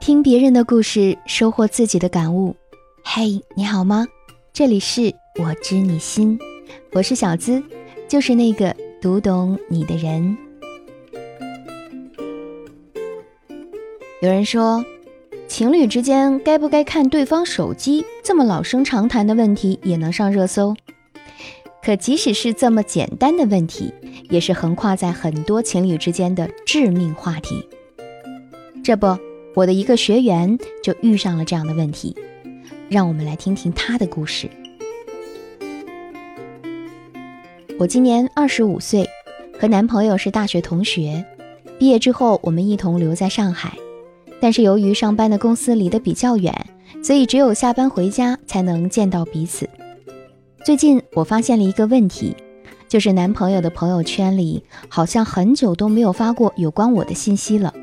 听别人的故事，收获自己的感悟。嘿，你好吗？这里是我知你心，我是小资，就是那个读懂你的人。有人说，情侣之间该不该看对方手机，这么老生常谈的问题也能上热搜。可即使是这么简单的问题，也是横跨在很多情侣之间的致命话题。这不。我的一个学员就遇上了这样的问题，让我们来听听他的故事。我今年二十五岁，和男朋友是大学同学，毕业之后我们一同留在上海，但是由于上班的公司离得比较远，所以只有下班回家才能见到彼此。最近我发现了一个问题，就是男朋友的朋友圈里好像很久都没有发过有关我的信息了。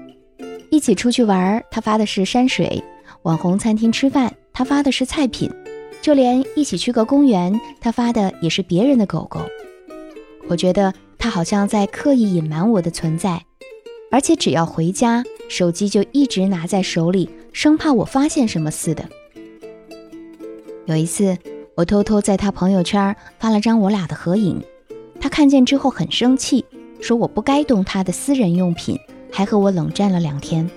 一起出去玩，他发的是山水；网红餐厅吃饭，他发的是菜品；就连一起去个公园，他发的也是别人的狗狗。我觉得他好像在刻意隐瞒我的存在，而且只要回家，手机就一直拿在手里，生怕我发现什么似的。有一次，我偷偷在他朋友圈发了张我俩的合影，他看见之后很生气，说我不该动他的私人用品。还和我冷战了两天。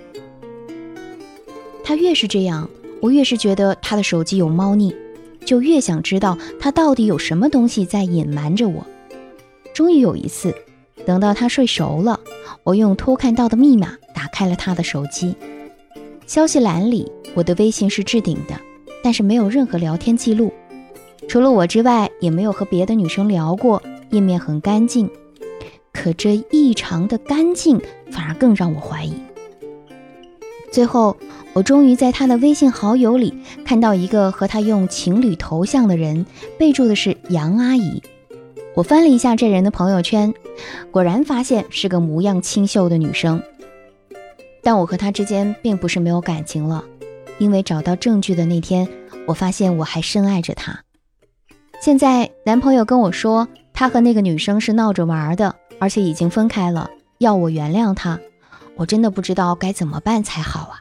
他越是这样，我越是觉得他的手机有猫腻，就越想知道他到底有什么东西在隐瞒着我。终于有一次，等到他睡熟了，我用偷看到的密码打开了他的手机，消息栏里我的微信是置顶的，但是没有任何聊天记录，除了我之外，也没有和别的女生聊过，页面很干净。可这异常的干净，反而更让我怀疑。最后，我终于在他的微信好友里看到一个和他用情侣头像的人，备注的是杨阿姨。我翻了一下这人的朋友圈，果然发现是个模样清秀的女生。但我和他之间并不是没有感情了，因为找到证据的那天，我发现我还深爱着他。现在男朋友跟我说，他和那个女生是闹着玩的。而且已经分开了，要我原谅他，我真的不知道该怎么办才好啊。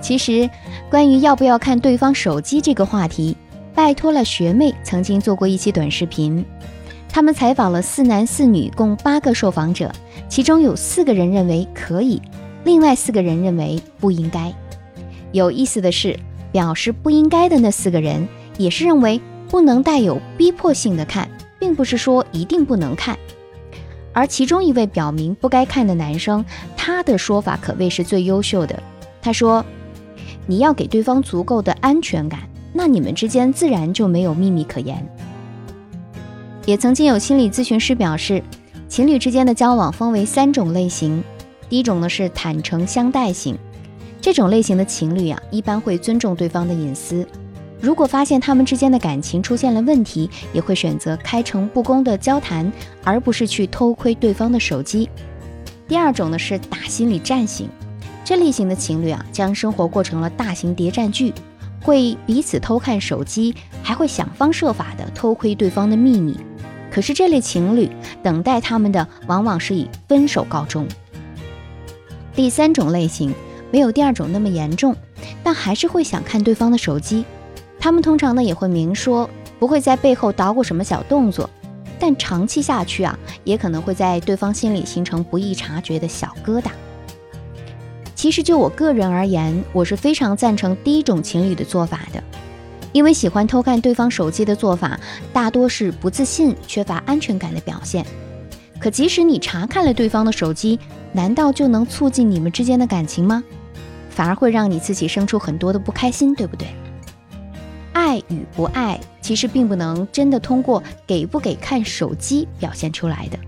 其实，关于要不要看对方手机这个话题，拜托了学妹曾经做过一期短视频，他们采访了四男四女共八个受访者，其中有四个人认为可以，另外四个人认为不应该。有意思的是，表示不应该的那四个人也是认为。不能带有逼迫性的看，并不是说一定不能看。而其中一位表明不该看的男生，他的说法可谓是最优秀的。他说：“你要给对方足够的安全感，那你们之间自然就没有秘密可言。”也曾经有心理咨询师表示，情侣之间的交往分为三种类型。第一种呢是坦诚相待型，这种类型的情侣啊，一般会尊重对方的隐私。如果发现他们之间的感情出现了问题，也会选择开诚布公的交谈，而不是去偷窥对方的手机。第二种呢是打心理战型，这类型的情侣啊，将生活过成了大型谍战剧，会彼此偷看手机，还会想方设法的偷窥对方的秘密。可是这类情侣等待他们的往往是以分手告终。第三种类型没有第二种那么严重，但还是会想看对方的手机。他们通常呢也会明说，不会在背后捣鼓什么小动作，但长期下去啊，也可能会在对方心里形成不易察觉的小疙瘩。其实就我个人而言，我是非常赞成第一种情侣的做法的，因为喜欢偷看对方手机的做法，大多是不自信、缺乏安全感的表现。可即使你查看了对方的手机，难道就能促进你们之间的感情吗？反而会让你自己生出很多的不开心，对不对？爱与不爱，其实并不能真的通过给不给看手机表现出来的，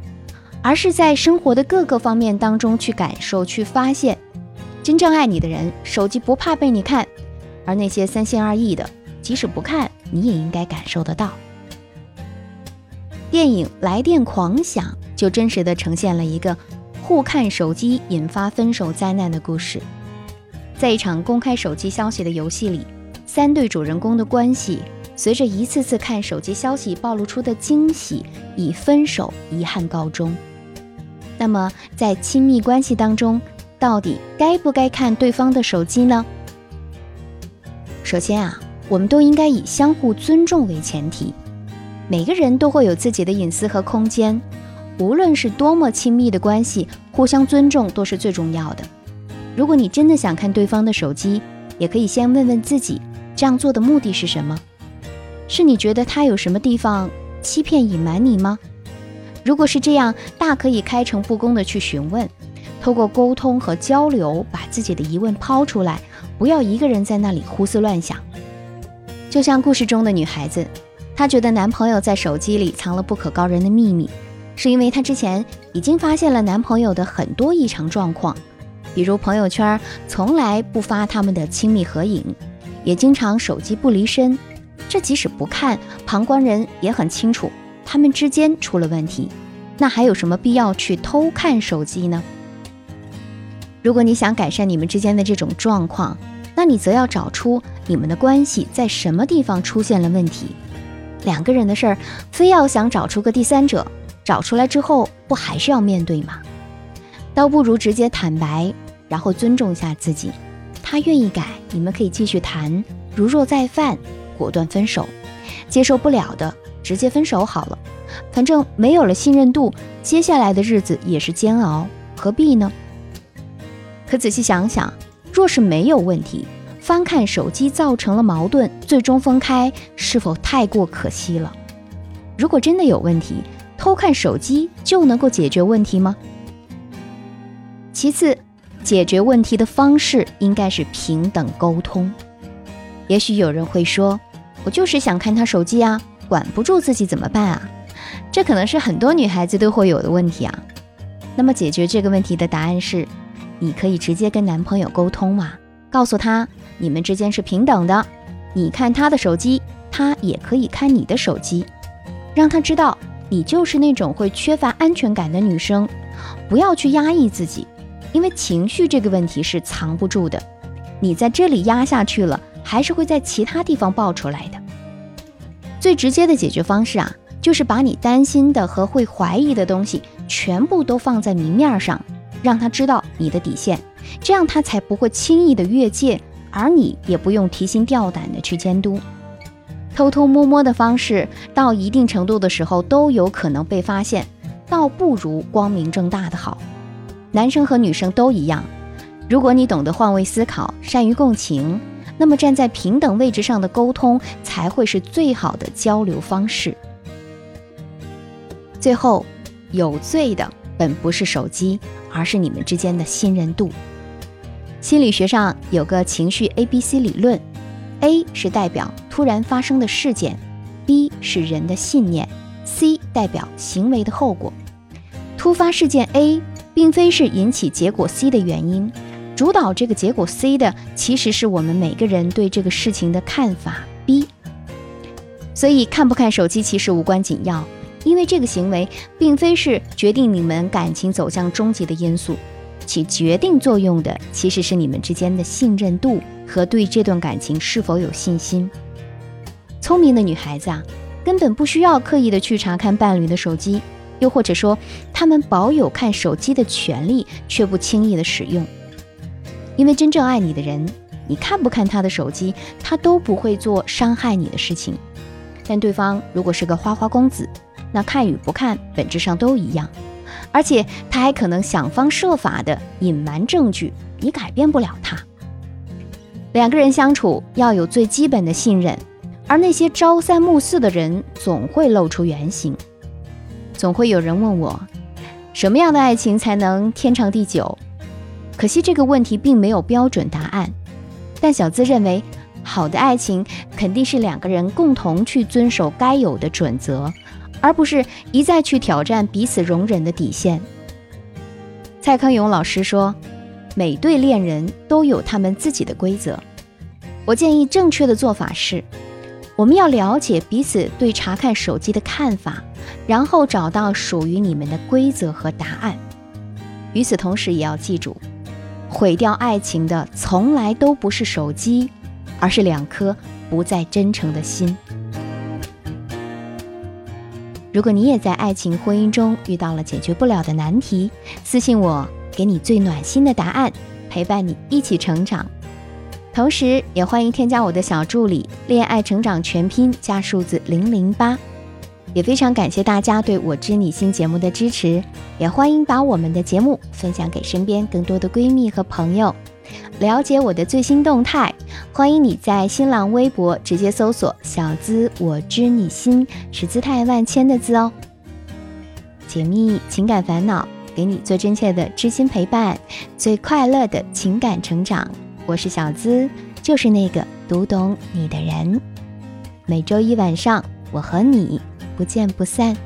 而是在生活的各个方面当中去感受、去发现。真正爱你的人，手机不怕被你看；而那些三心二意的，即使不看，你也应该感受得到。电影《来电狂想》就真实的呈现了一个互看手机引发分手灾难的故事。在一场公开手机消息的游戏里。三对主人公的关系，随着一次次看手机消息暴露出的惊喜，以分手遗憾告终。那么在亲密关系当中，到底该不该看对方的手机呢？首先啊，我们都应该以相互尊重为前提。每个人都会有自己的隐私和空间，无论是多么亲密的关系，互相尊重都是最重要的。如果你真的想看对方的手机，也可以先问问自己，这样做的目的是什么？是你觉得他有什么地方欺骗隐瞒你吗？如果是这样，大可以开诚布公的去询问，透过沟通和交流，把自己的疑问抛出来，不要一个人在那里胡思乱想。就像故事中的女孩子。她觉得男朋友在手机里藏了不可告人的秘密，是因为她之前已经发现了男朋友的很多异常状况，比如朋友圈从来不发他们的亲密合影，也经常手机不离身。这即使不看，旁观人也很清楚他们之间出了问题。那还有什么必要去偷看手机呢？如果你想改善你们之间的这种状况，那你则要找出你们的关系在什么地方出现了问题。两个人的事儿，非要想找出个第三者，找出来之后不还是要面对吗？倒不如直接坦白，然后尊重一下自己。他愿意改，你们可以继续谈；如若再犯，果断分手。接受不了的，直接分手好了。反正没有了信任度，接下来的日子也是煎熬，何必呢？可仔细想想，若是没有问题。翻看手机造成了矛盾，最终分开，是否太过可惜了？如果真的有问题，偷看手机就能够解决问题吗？其次，解决问题的方式应该是平等沟通。也许有人会说：“我就是想看他手机啊，管不住自己怎么办啊？”这可能是很多女孩子都会有的问题啊。那么，解决这个问题的答案是：你可以直接跟男朋友沟通嘛。告诉他，你们之间是平等的，你看他的手机，他也可以看你的手机，让他知道你就是那种会缺乏安全感的女生，不要去压抑自己，因为情绪这个问题是藏不住的，你在这里压下去了，还是会在其他地方爆出来的。最直接的解决方式啊，就是把你担心的和会怀疑的东西全部都放在明面上，让他知道你的底线。这样他才不会轻易的越界，而你也不用提心吊胆的去监督。偷偷摸摸的方式，到一定程度的时候都有可能被发现，倒不如光明正大的好。男生和女生都一样，如果你懂得换位思考，善于共情，那么站在平等位置上的沟通才会是最好的交流方式。最后，有罪的本不是手机，而是你们之间的信任度。心理学上有个情绪 A B C 理论，A 是代表突然发生的事件，B 是人的信念，C 代表行为的后果。突发事件 A 并非是引起结果 C 的原因，主导这个结果 C 的其实是我们每个人对这个事情的看法 B。所以看不看手机其实无关紧要，因为这个行为并非是决定你们感情走向终极的因素。起决定作用的其实是你们之间的信任度和对这段感情是否有信心。聪明的女孩子啊，根本不需要刻意的去查看伴侣的手机，又或者说，他们保有看手机的权利，却不轻易的使用。因为真正爱你的人，你看不看他的手机，他都不会做伤害你的事情。但对方如果是个花花公子，那看与不看本质上都一样。而且他还可能想方设法的隐瞒证据，你改变不了他。两个人相处要有最基本的信任，而那些朝三暮四的人总会露出原形。总会有人问我，什么样的爱情才能天长地久？可惜这个问题并没有标准答案。但小资认为，好的爱情肯定是两个人共同去遵守该有的准则。而不是一再去挑战彼此容忍的底线。蔡康永老师说：“每对恋人都有他们自己的规则。”我建议正确的做法是，我们要了解彼此对查看手机的看法，然后找到属于你们的规则和答案。与此同时，也要记住，毁掉爱情的从来都不是手机，而是两颗不再真诚的心。如果你也在爱情婚姻中遇到了解决不了的难题，私信我，给你最暖心的答案，陪伴你一起成长。同时，也欢迎添加我的小助理“恋爱成长全拼”加数字零零八。也非常感谢大家对我知你心节目的支持，也欢迎把我们的节目分享给身边更多的闺蜜和朋友。了解我的最新动态，欢迎你在新浪微博直接搜索“小资我知你心”，是姿态万千的字哦。解密情感烦恼，给你最真切的知心陪伴，最快乐的情感成长。我是小资，就是那个读懂你的人。每周一晚上，我和你不见不散。